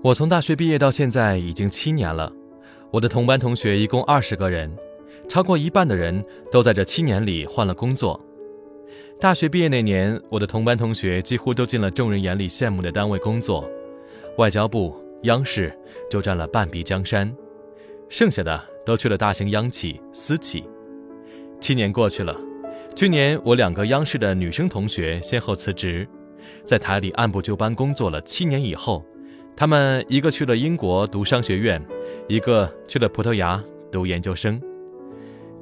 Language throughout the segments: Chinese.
我从大学毕业到现在已经七年了，我的同班同学一共二十个人，超过一半的人都在这七年里换了工作。大学毕业那年，我的同班同学几乎都进了众人眼里羡慕的单位工作，外交部、央视就占了半壁江山，剩下的都去了大型央企、私企。七年过去了，去年我两个央视的女生同学先后辞职，在台里按部就班工作了七年以后。他们一个去了英国读商学院，一个去了葡萄牙读研究生。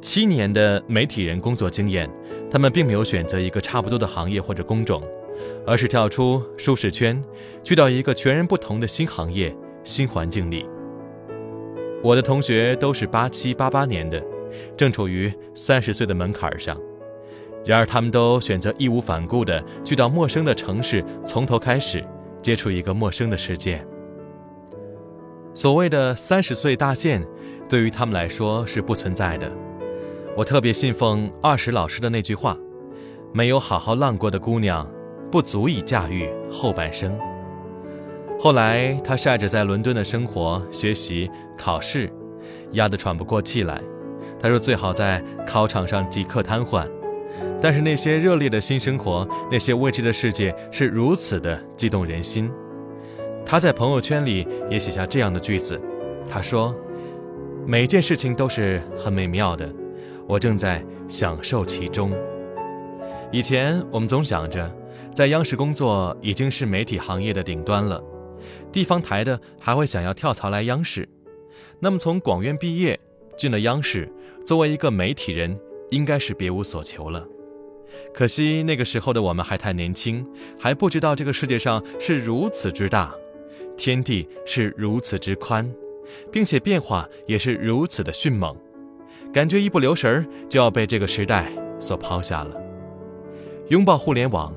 七年的媒体人工作经验，他们并没有选择一个差不多的行业或者工种，而是跳出舒适圈，去到一个全然不同的新行业、新环境里。我的同学都是八七八八年的，正处于三十岁的门槛上，然而他们都选择义无反顾地去到陌生的城市，从头开始。接触一个陌生的世界。所谓的三十岁大限，对于他们来说是不存在的。我特别信奉二十老师的那句话：“没有好好浪过的姑娘，不足以驾驭后半生。”后来，他晒着在伦敦的生活、学习、考试，压得喘不过气来。他说：“最好在考场上即刻瘫痪。”但是那些热烈的新生活，那些未知的世界是如此的激动人心。他在朋友圈里也写下这样的句子：“他说，每件事情都是很美妙的，我正在享受其中。”以前我们总想着，在央视工作已经是媒体行业的顶端了，地方台的还会想要跳槽来央视。那么从广院毕业进了央视，作为一个媒体人，应该是别无所求了。可惜那个时候的我们还太年轻，还不知道这个世界上是如此之大，天地是如此之宽，并且变化也是如此的迅猛，感觉一不留神儿就要被这个时代所抛下了。拥抱互联网，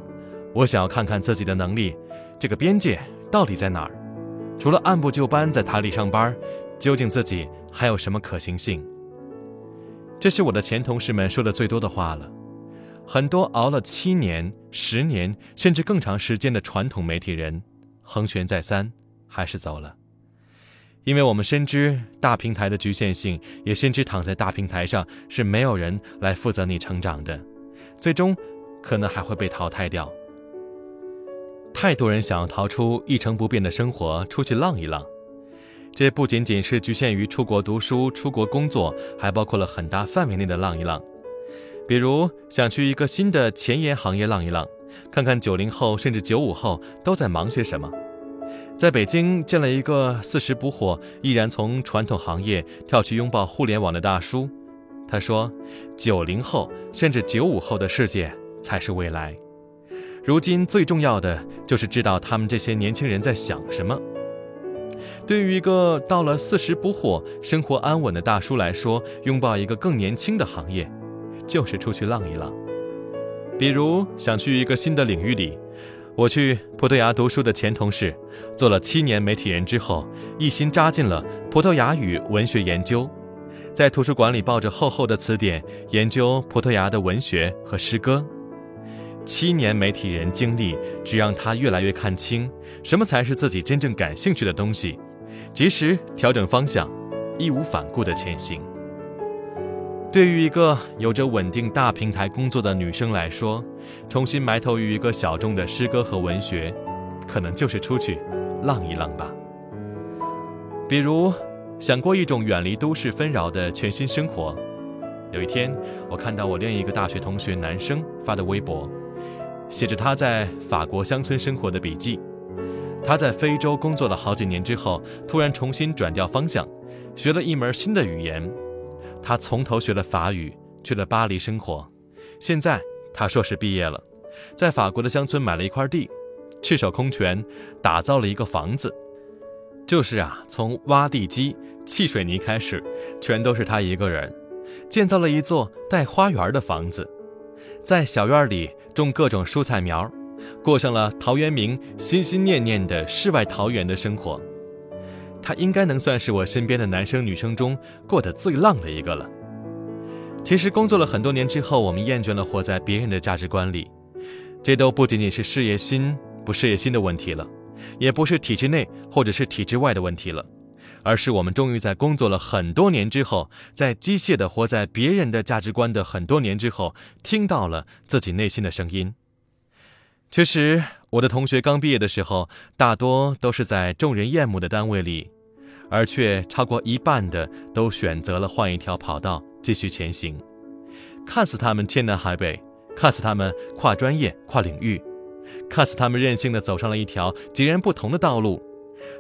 我想要看看自己的能力，这个边界到底在哪儿？除了按部就班在台里上班，究竟自己还有什么可行性？这是我的前同事们说的最多的话了。很多熬了七年、十年甚至更长时间的传统媒体人，横拳再三，还是走了。因为我们深知大平台的局限性，也深知躺在大平台上是没有人来负责你成长的，最终可能还会被淘汰掉。太多人想要逃出一成不变的生活，出去浪一浪。这不仅仅是局限于出国读书、出国工作，还包括了很大范围内的浪一浪。比如想去一个新的前沿行业浪一浪，看看九零后甚至九五后都在忙些什么。在北京见了一个四十不惑，毅然从传统行业跳去拥抱互联网的大叔。他说：“九零后甚至九五后的世界才是未来。如今最重要的就是知道他们这些年轻人在想什么。”对于一个到了四十不惑、生活安稳的大叔来说，拥抱一个更年轻的行业。就是出去浪一浪，比如想去一个新的领域里。我去葡萄牙读书的前同事，做了七年媒体人之后，一心扎进了葡萄牙语文学研究，在图书馆里抱着厚厚的词典研究葡萄牙的文学和诗歌。七年媒体人经历，只让他越来越看清什么才是自己真正感兴趣的东西，及时调整方向，义无反顾地前行。对于一个有着稳定大平台工作的女生来说，重新埋头于一个小众的诗歌和文学，可能就是出去浪一浪吧。比如，想过一种远离都市纷扰的全新生活。有一天，我看到我另一个大学同学男生发的微博，写着他在法国乡村生活的笔记。他在非洲工作了好几年之后，突然重新转调方向，学了一门新的语言。他从头学了法语，去了巴黎生活。现在他硕士毕业了，在法国的乡村买了一块地，赤手空拳打造了一个房子。就是啊，从挖地基、砌水泥开始，全都是他一个人，建造了一座带花园的房子，在小院里种各种蔬菜苗，过上了陶渊明心心念念的世外桃源的生活。他应该能算是我身边的男生女生中过得最浪的一个了。其实工作了很多年之后，我们厌倦了活在别人的价值观里，这都不仅仅是事业心不事业心的问题了，也不是体制内或者是体制外的问题了，而是我们终于在工作了很多年之后，在机械的活在别人的价值观的很多年之后，听到了自己内心的声音。确实，我的同学刚毕业的时候，大多都是在众人厌恶的单位里，而却超过一半的都选择了换一条跑道继续前行。看似他们天南海北，看似他们跨专业、跨领域，看似他们任性的走上了一条截然不同的道路，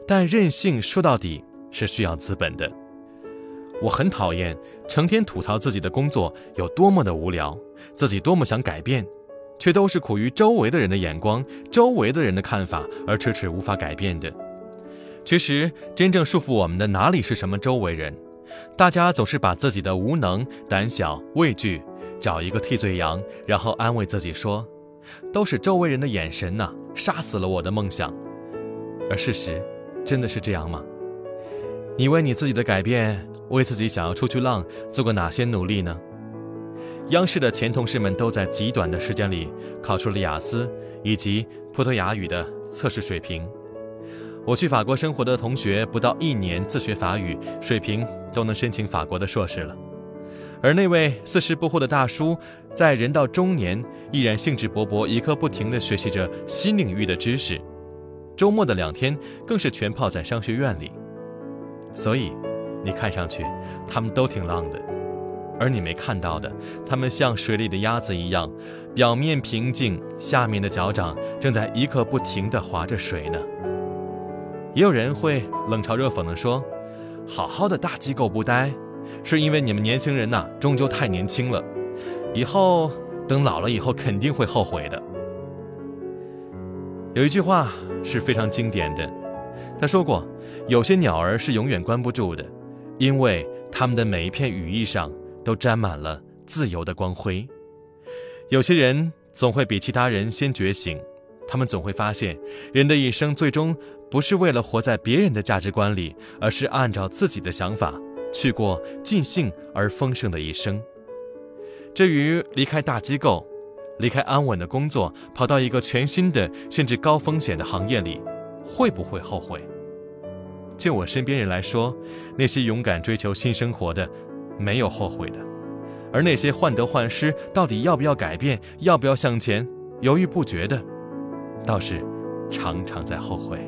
但任性说到底是需要资本的。我很讨厌成天吐槽自己的工作有多么的无聊，自己多么想改变。却都是苦于周围的人的眼光、周围的人的看法而迟迟无法改变的。其实，真正束缚我们的哪里是什么周围人？大家总是把自己的无能、胆小、畏惧找一个替罪羊，然后安慰自己说：“都是周围人的眼神呐，杀死了我的梦想。”而事实真的是这样吗？你为你自己的改变，为自己想要出去浪，做过哪些努力呢？央视的前同事们都在极短的时间里考出了雅思以及葡萄牙语的测试水平。我去法国生活的同学不到一年自学法语，水平都能申请法国的硕士了。而那位四十不惑的大叔，在人到中年依然兴致勃勃，一刻不停地学习着新领域的知识。周末的两天更是全泡在商学院里。所以，你看上去他们都挺浪的。而你没看到的，他们像水里的鸭子一样，表面平静，下面的脚掌正在一刻不停地划着水呢。也有人会冷嘲热讽地说：“好好的大机构不待，是因为你们年轻人呐，终究太年轻了，以后等老了以后肯定会后悔的。”有一句话是非常经典的，他说过：“有些鸟儿是永远关不住的，因为它们的每一片羽翼上。”都沾满了自由的光辉。有些人总会比其他人先觉醒，他们总会发现，人的一生最终不是为了活在别人的价值观里，而是按照自己的想法去过尽兴而丰盛的一生。至于离开大机构，离开安稳的工作，跑到一个全新的甚至高风险的行业里，会不会后悔？就我身边人来说，那些勇敢追求新生活的。没有后悔的，而那些患得患失，到底要不要改变，要不要向前，犹豫不决的，倒是常常在后悔。